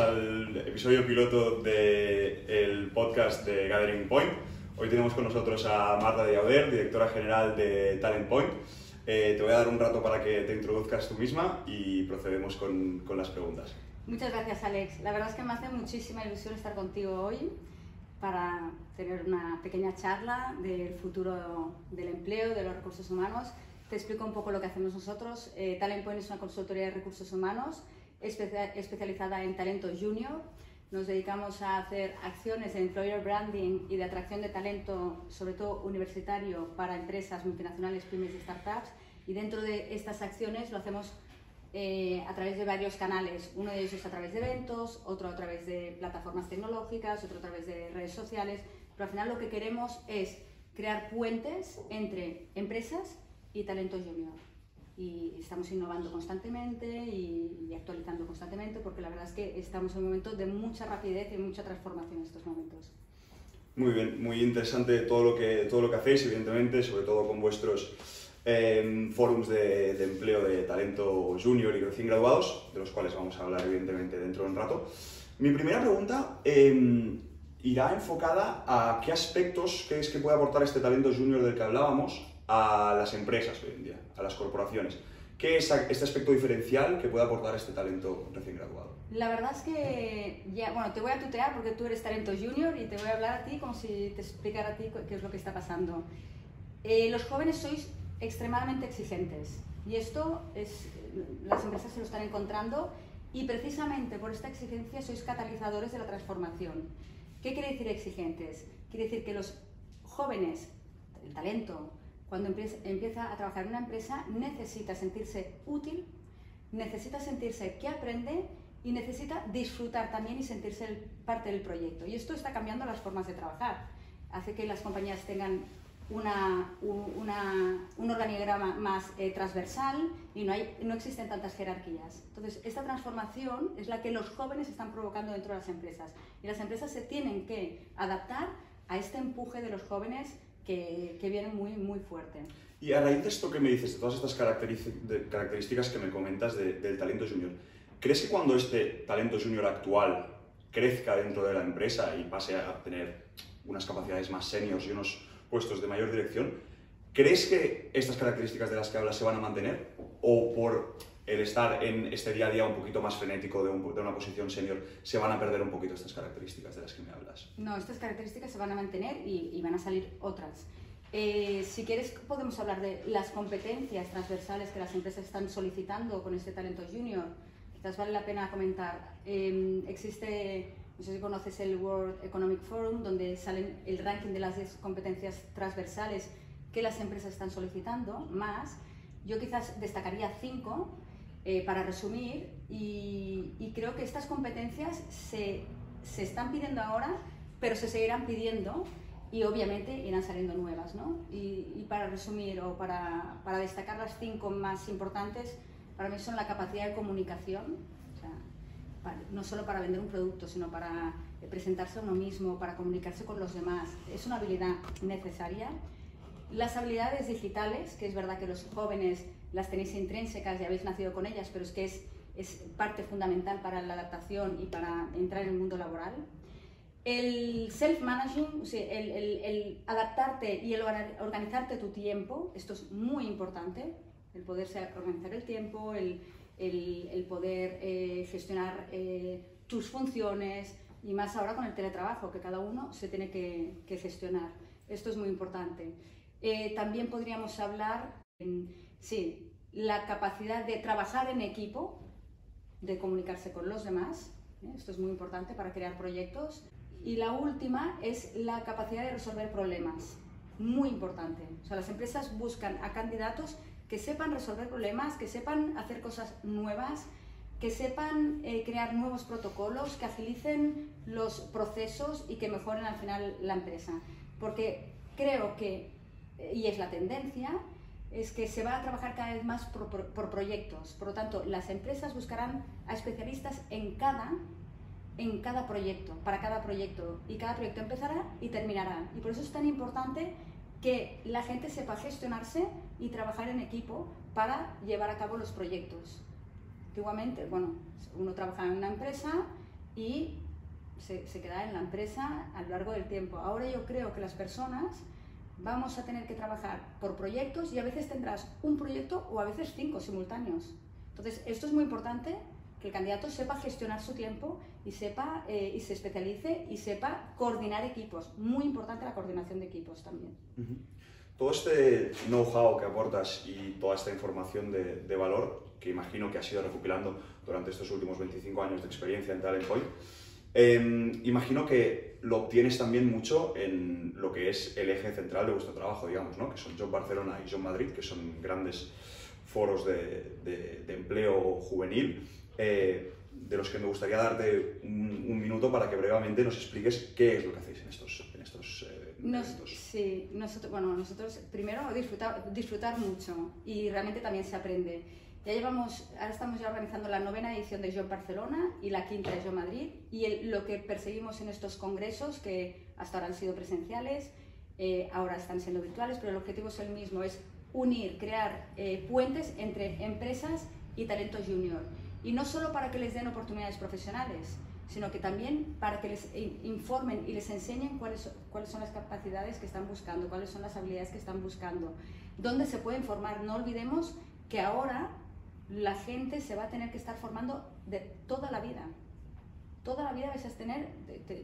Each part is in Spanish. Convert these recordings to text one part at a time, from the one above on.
al episodio piloto del podcast de Gathering Point. Hoy tenemos con nosotros a Marta de Yauder, directora general de Talent Point. Eh, te voy a dar un rato para que te introduzcas tú misma y procedemos con, con las preguntas. Muchas gracias, Alex. La verdad es que me hace muchísima ilusión estar contigo hoy para tener una pequeña charla del futuro del empleo, de los recursos humanos. Te explico un poco lo que hacemos nosotros. Eh, Talent Point es una consultoría de recursos humanos especializada en talento junior. Nos dedicamos a hacer acciones de employer branding y de atracción de talento, sobre todo universitario, para empresas multinacionales, pymes y startups. Y dentro de estas acciones lo hacemos eh, a través de varios canales. Uno de ellos es a través de eventos, otro a través de plataformas tecnológicas, otro a través de redes sociales. Pero al final lo que queremos es crear puentes entre empresas y talento junior y estamos innovando constantemente y, actualizando constantemente porque la verdad es que estamos en un momento de mucha rapidez y mucha transformación en estos momentos. Muy bien, muy interesante todo lo que, todo lo que hacéis, evidentemente, sobre todo con vuestros eh, forums de, de, empleo de talento junior y recién graduados, de los cuales vamos a hablar evidentemente dentro de un rato. Mi primera pregunta eh, irá enfocada a qué aspectos crees que puede aportar este talento junior del que hablábamos a las empresas hoy en día, a las corporaciones. ¿Qué es este aspecto diferencial que puede aportar este talento recién graduado? La verdad es que, ya, bueno, te voy a tutear porque tú eres talento junior y te voy a hablar a ti como si te explicara a ti qué es lo que está pasando. Eh, los jóvenes sois extremadamente exigentes y esto es, las empresas se lo están encontrando y precisamente por esta exigencia sois catalizadores de la transformación. ¿Qué quiere decir exigentes? Quiere decir que los jóvenes, el talento, cuando empieza a trabajar en una empresa, necesita sentirse útil, necesita sentirse que aprende y necesita disfrutar también y sentirse parte del proyecto. Y esto está cambiando las formas de trabajar. Hace que las compañías tengan una, un organigrama más eh, transversal y no, hay, no existen tantas jerarquías. Entonces, esta transformación es la que los jóvenes están provocando dentro de las empresas. Y las empresas se tienen que adaptar a este empuje de los jóvenes que, viene muy, muy fuerte. Y a raíz de esto que me dices, de todas estas características que me comentas del talento junior, ¿crees que cuando este talento junior actual crezca dentro de la empresa y pase a tener unas capacidades más seniors y unos puestos de mayor dirección, ¿crees que estas características de las que hablas se van a mantener? ¿O por el estar en este día a día un poquito más frenético de, una posición senior, se van a perder un poquito estas características de las que me hablas? No, estas características se van a mantener y, van a salir otras. Eh, si quieres, podemos hablar de las competencias transversales que las empresas están solicitando con este talento junior. Quizás vale la pena comentar. Em, existe, no sé si conoces el World Economic Forum, donde salen el ranking de las competencias transversales que las empresas están solicitando, más. Yo quizás destacaría cinco eh, para resumir, y, creo que estas competencias se, se, están pidiendo ahora, pero se seguirán pidiendo y obviamente irán saliendo nuevas. ¿no? Y, para resumir o para, para, destacar las cinco más importantes, para mí son la capacidad de comunicación, no solo para vender un producto, sino para presentarse a uno mismo, para comunicarse con los demás. Es una habilidad necesaria. Las habilidades digitales, que es verdad que los jóvenes las tenéis intrínsecas y habéis nacido con ellas, pero es que es, es parte fundamental para la adaptación y para entrar en el mundo laboral. El self-managing, el, el, el, adaptarte y el organizarte tu tiempo, esto es muy importante, el poder organizar el tiempo, el, el poder eh, gestionar eh, tus funciones y más ahora con el teletrabajo, que cada uno se tiene que gestionar. Esto es muy importante. Eh, también podríamos hablar Sí, la capacidad de trabajar en equipo, de comunicarse con los demás, ¿eh? esto es muy importante para crear proyectos. Y la última es la capacidad de resolver problemas, muy importante. O sea, las empresas buscan a candidatos que sepan resolver problemas, que sepan hacer cosas nuevas, que sepan eh, crear nuevos protocolos, que agilicen los procesos y que mejoren al final la empresa. Porque creo que, y es la tendencia, es que se va a trabajar cada vez más por, proyectos. Por lo tanto, las empresas buscarán a especialistas en cada, en cada proyecto, para cada proyecto. Y cada proyecto empezará y terminará. Y por eso es tan importante que la gente sepa gestionarse y trabajar en equipo para llevar a cabo los proyectos. Antiguamente, bueno, uno trabaja en una empresa y se, se queda en la empresa a lo largo del tiempo. Ahora yo creo que las personas vamos a tener que trabajar por proyectos y a veces tendrás un proyecto o a veces cinco simultáneos. Entonces, esto es muy importante que el candidato sepa gestionar su tiempo y sepa eh, y se especialice y sepa coordinar equipos. Muy importante la coordinación de equipos también. Todo este know-how que aportas y toda esta información de, de, valor que imagino que has ido recopilando durante estos últimos 25 años de experiencia en Talent Point, eh, imagino que lo obtienes también mucho en lo que es el eje central de vuestro trabajo, digamos, ¿no? que son Job Barcelona y Job Madrid, que son grandes foros de, de, de empleo juvenil eh, de los que me gustaría darte un, minuto para que brevemente nos expliques qué es lo que hacéis en estos, en estos eh, Sí, nosotros, bueno, nosotros primero disfrutar, disfrutar mucho y realmente también se aprende. Ya llevamos, ahora estamos ya organizando la novena edición de Yo Barcelona y la quinta de Yo Madrid y lo que perseguimos en estos congresos, que hasta ahora han sido presenciales, eh, ahora están siendo virtuales, pero el objetivo es el mismo, es unir, crear puentes entre empresas y talento junior y no solo para que les den oportunidades profesionales, sino que también para que les informen y les enseñen cuáles, cuáles son las capacidades que están buscando, cuáles son las habilidades que están buscando, dónde se pueden formar. No olvidemos que ahora la gente se va a tener que estar formando de toda la vida. Toda la vida vais a tener,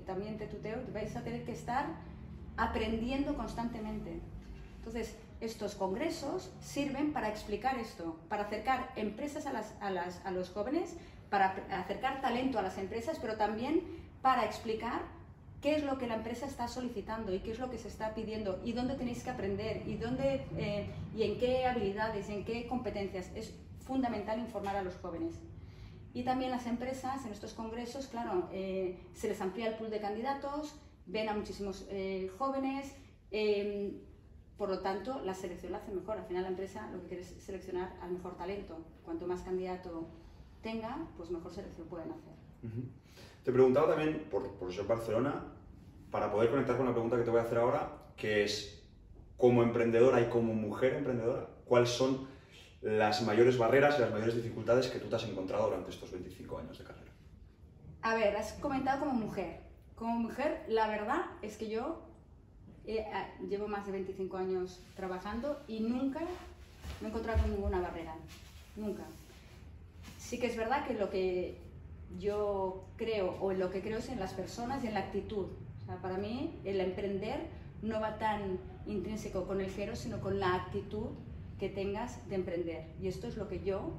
también te tuteo, vais a tener que estar aprendiendo constantemente. Entonces, estos congresos sirven para explicar esto, para acercar empresas a, las, a, los jóvenes, para acercar talento a las empresas, pero también para explicar qué es lo que la empresa está solicitando y qué es lo que se está pidiendo y dónde tenéis que aprender y, dónde, eh, y en qué habilidades, en qué competencias. Es fundamental informar a los jóvenes. Y también las empresas en estos congresos, claro, eh, se les amplía el pool de candidatos, ven a muchísimos eh, jóvenes, por lo tanto, la selección la hace mejor. Al final la empresa lo que quiere es seleccionar al mejor talento. Cuanto más candidato tenga, pues mejor selección pueden hacer. Te preguntaba también, por, por ser Barcelona, para poder conectar con la pregunta que te voy a hacer ahora, que es, como emprendedora y como mujer emprendedora, ¿cuáles son las mayores barreras y las mayores dificultades que tú te has encontrado durante estos 25 años de carrera? A ver, has comentado como mujer. Como mujer, la verdad es que yo Ah, llevo más de 25 años trabajando y nunca me he encontrado con ninguna barrera, nunca. Sí que es verdad que lo que yo creo, o lo que creo es en las personas y en la actitud. para mí el emprender no va tan intrínseco con el cero, sino con la actitud que tengas de emprender. Y esto es lo que yo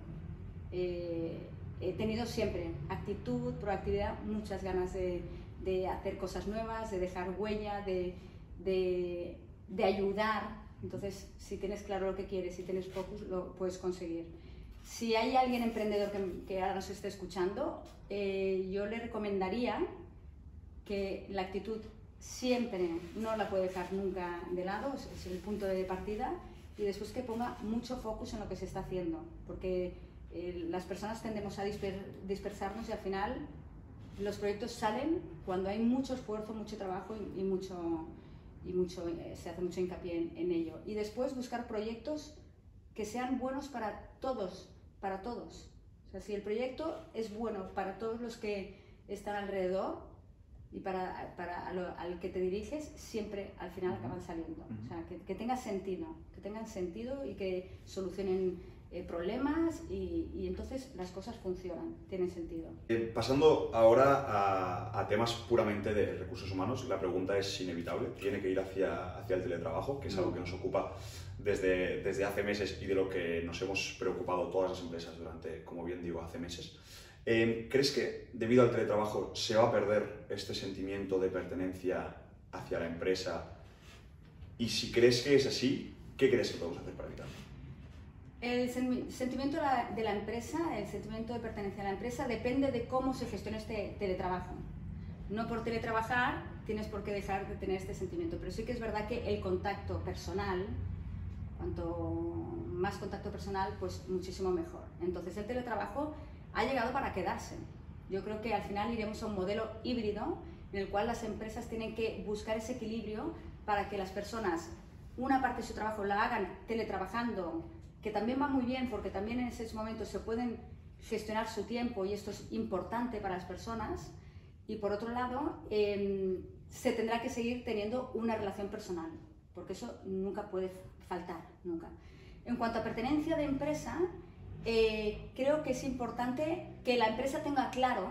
eh, he tenido siempre, actitud, proactividad, muchas ganas de, hacer cosas nuevas, de dejar huella, de, de, de, ayudar. Entonces, si tienes claro lo que quieres, si tienes focus, lo puedes conseguir. Si hay alguien emprendedor que, que ahora nos esté escuchando, eh, yo le recomendaría que la actitud siempre no la puede dejar nunca de lado, es, el punto de partida, y después que ponga mucho focus en lo que se está haciendo, porque eh, las personas tendemos a dispersarnos y al final los proyectos salen cuando hay mucho esfuerzo, mucho trabajo y mucho, y mucho, eh, se hace mucho hincapié en, ello. Y después buscar proyectos que sean buenos para todos, para todos. O sea, si el proyecto es bueno para todos los que están alrededor y para, para al que te diriges, siempre al final acaban saliendo. O sea, que, que tenga sentido, que tengan sentido y que solucionen eh, problemas y, y, entonces las cosas funcionan, tienen sentido. Eh, pasando ahora a, a, temas puramente de recursos humanos, la pregunta es inevitable, tiene que ir hacia, hacia el teletrabajo, que es algo que nos ocupa desde, desde hace meses y de lo que nos hemos preocupado todas las empresas durante, como bien digo, hace meses. Eh, ¿Crees que debido al teletrabajo se va a perder este sentimiento de pertenencia hacia la empresa? Y si crees que es así, ¿qué crees que podemos hacer para evitarlo? El sentimiento de la empresa, el sentimiento de pertenencia a la empresa, depende de cómo se gestiona este teletrabajo. No por teletrabajar tienes por qué dejar de tener este sentimiento, pero sí que es verdad que el contacto personal, cuanto más contacto personal, pues muchísimo mejor. Entonces el teletrabajo ha llegado para quedarse. Yo creo que al final iremos a un modelo híbrido en el cual las empresas tienen que buscar ese equilibrio para que las personas una parte de su trabajo la hagan teletrabajando que también va muy bien porque también en esos momentos se pueden gestionar su tiempo y esto es importante para las personas y por otro lado, em, se tendrá que seguir teniendo una relación personal, porque eso nunca puede faltar, nunca. En cuanto a pertenencia de empresa, eh, creo que es importante que la empresa tenga claro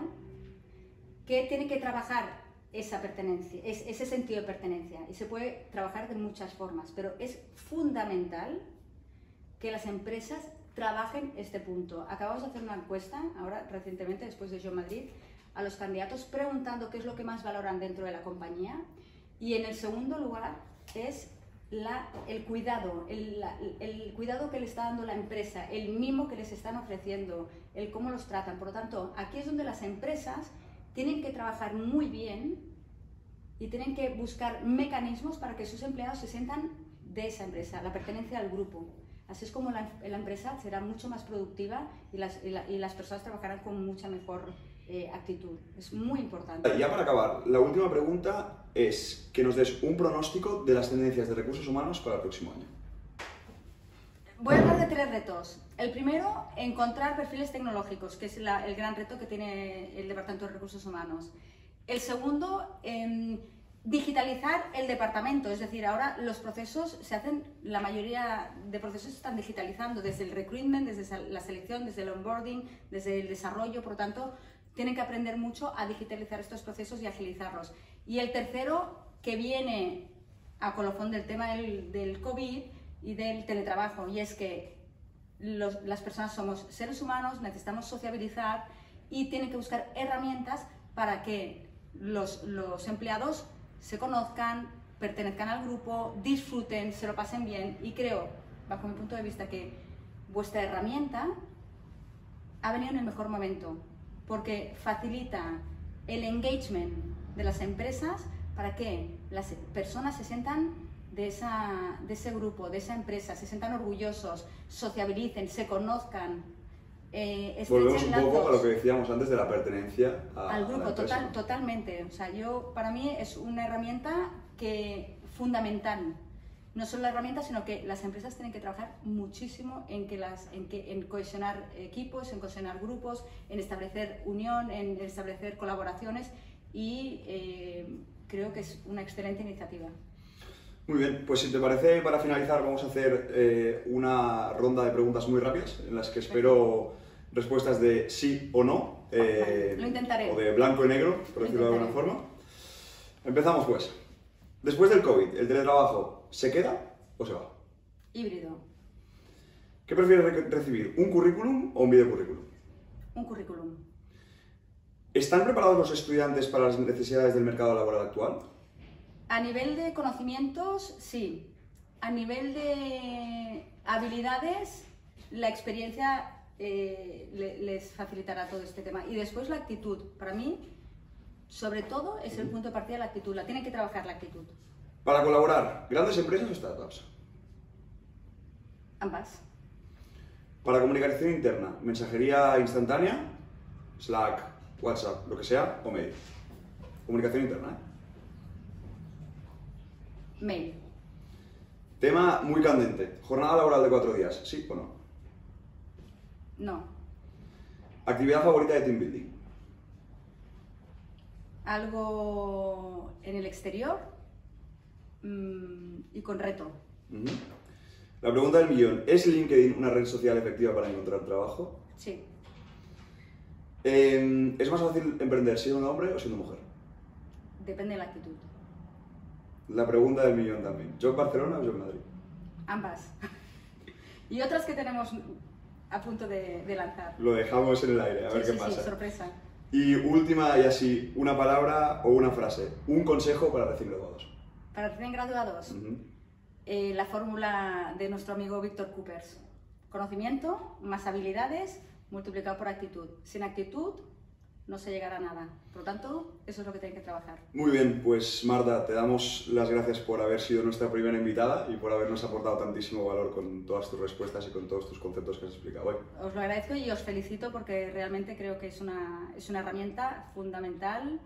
que tiene que trabajar esa pertenencia, ese sentido de pertenencia. Y se puede trabajar de muchas formas, pero es fundamental que las empresas trabajen este punto. Acabamos de hacer una encuesta, ahora recientemente, después de Yo Madrid, a los candidatos preguntando qué es lo que más valoran dentro de la compañía. Y en el segundo lugar es la, el cuidado, el, cuidado que le está dando la empresa, el mimo que les están ofreciendo, el cómo los tratan. Por lo tanto, aquí es donde las empresas tienen que trabajar muy bien y tienen que buscar mecanismos para que sus empleados se sientan de esa empresa, la pertenencia al grupo. Así es como la, empresa será mucho más productiva y, las personas trabajarán con mucha mejor eh, actitud. Es muy importante. Ya para acabar, la última pregunta es que nos des un pronóstico de las tendencias de recursos humanos para el próximo año. Voy a hablar de tres retos. El primero, encontrar perfiles tecnológicos, que es el gran reto que tiene el Departamento de Recursos Humanos. El segundo, eh, digitalizar el departamento, es decir, ahora los procesos se hacen, la mayoría de procesos se están digitalizando, desde el recruitment, desde la selección, desde el onboarding, desde el desarrollo, por lo tanto, tienen que aprender mucho a digitalizar estos procesos y agilizarlos. Y el tercero, que viene a colofón del tema del, del COVID y del teletrabajo, y es que las personas somos seres humanos, necesitamos sociabilizar y tienen que buscar herramientas para que los, los empleados se conozcan, pertenezcan al grupo, disfruten, se lo pasen bien y creo, bajo mi punto de vista, que vuestra herramienta ha venido en el mejor momento porque facilita el engagement de las empresas para que las personas se sientan de, esa, de ese grupo, de esa empresa, se sientan orgullosos, sociabilicen, se conozcan, eh, Volvemos un poco a lo que decíamos antes de la pertenencia al grupo, total, totalmente. O sea, yo para mí es una herramienta que fundamental. No solo la herramienta, sino que las empresas tienen que trabajar muchísimo en que las, en que, en cohesionar equipos, en cohesionar grupos, en establecer unión, en establecer colaboraciones y eh, creo que es una excelente iniciativa. Muy bien, pues si te parece, para finalizar vamos a hacer eh, una ronda de preguntas muy rápidas en las que espero respuestas de sí o no. Eh, Lo intentaré. O de blanco y negro, por decirlo de alguna forma. Empezamos pues. Después del COVID, ¿el teletrabajo se queda o se va? Híbrido. ¿Qué prefieres recibir, un currículum o un videocurrículum? Un currículum. ¿Están preparados los estudiantes para las necesidades del mercado laboral actual? A nivel de conocimientos, sí. A nivel de habilidades, la experiencia eh, les facilitará todo este tema. Y después la actitud. Para mí, sobre todo, es el punto de partida la actitud. La tiene que trabajar la actitud. Para colaborar, ¿grandes empresas o startups? Ambas. Para comunicación interna, mensajería instantánea, Slack, WhatsApp, lo que sea, o mail. Comunicación interna, ¿eh? Mail. Tema muy candente. Jornada laboral de cuatro días, ¿sí o no? No. Actividad favorita de team building. Algo en el exterior mm, y con reto. La pregunta del millón, ¿es LinkedIn una red social efectiva para encontrar trabajo? Sí. Em, ¿Es más fácil emprender siendo un hombre o siendo mujer? Depende de la actitud. La pregunta del millón también. ¿Yo Barcelona o yo Madrid? Ambas. y otras que tenemos a punto de, lanzar. Lo dejamos en el aire, a ver qué pasa. Sí, sorpresa. Y última y así, una palabra o una frase. Un consejo para recién graduados. Para recién graduados, eh, la fórmula de nuestro amigo Víctor Coopers. Conocimiento más habilidades multiplicado por actitud. Sin actitud no se llegará a nada. Por lo tanto, eso es lo que tienen que trabajar. Muy bien, pues Marta, te damos las gracias por haber sido nuestra primera invitada y por habernos aportado tantísimo valor con todas tus respuestas y con todos tus conceptos que has explicado hoy. Os lo agradezco y os felicito porque realmente creo que es una, es una herramienta fundamental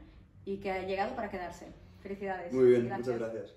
y que ha llegado para quedarse. Felicidades. Muy bien, muchas gracias.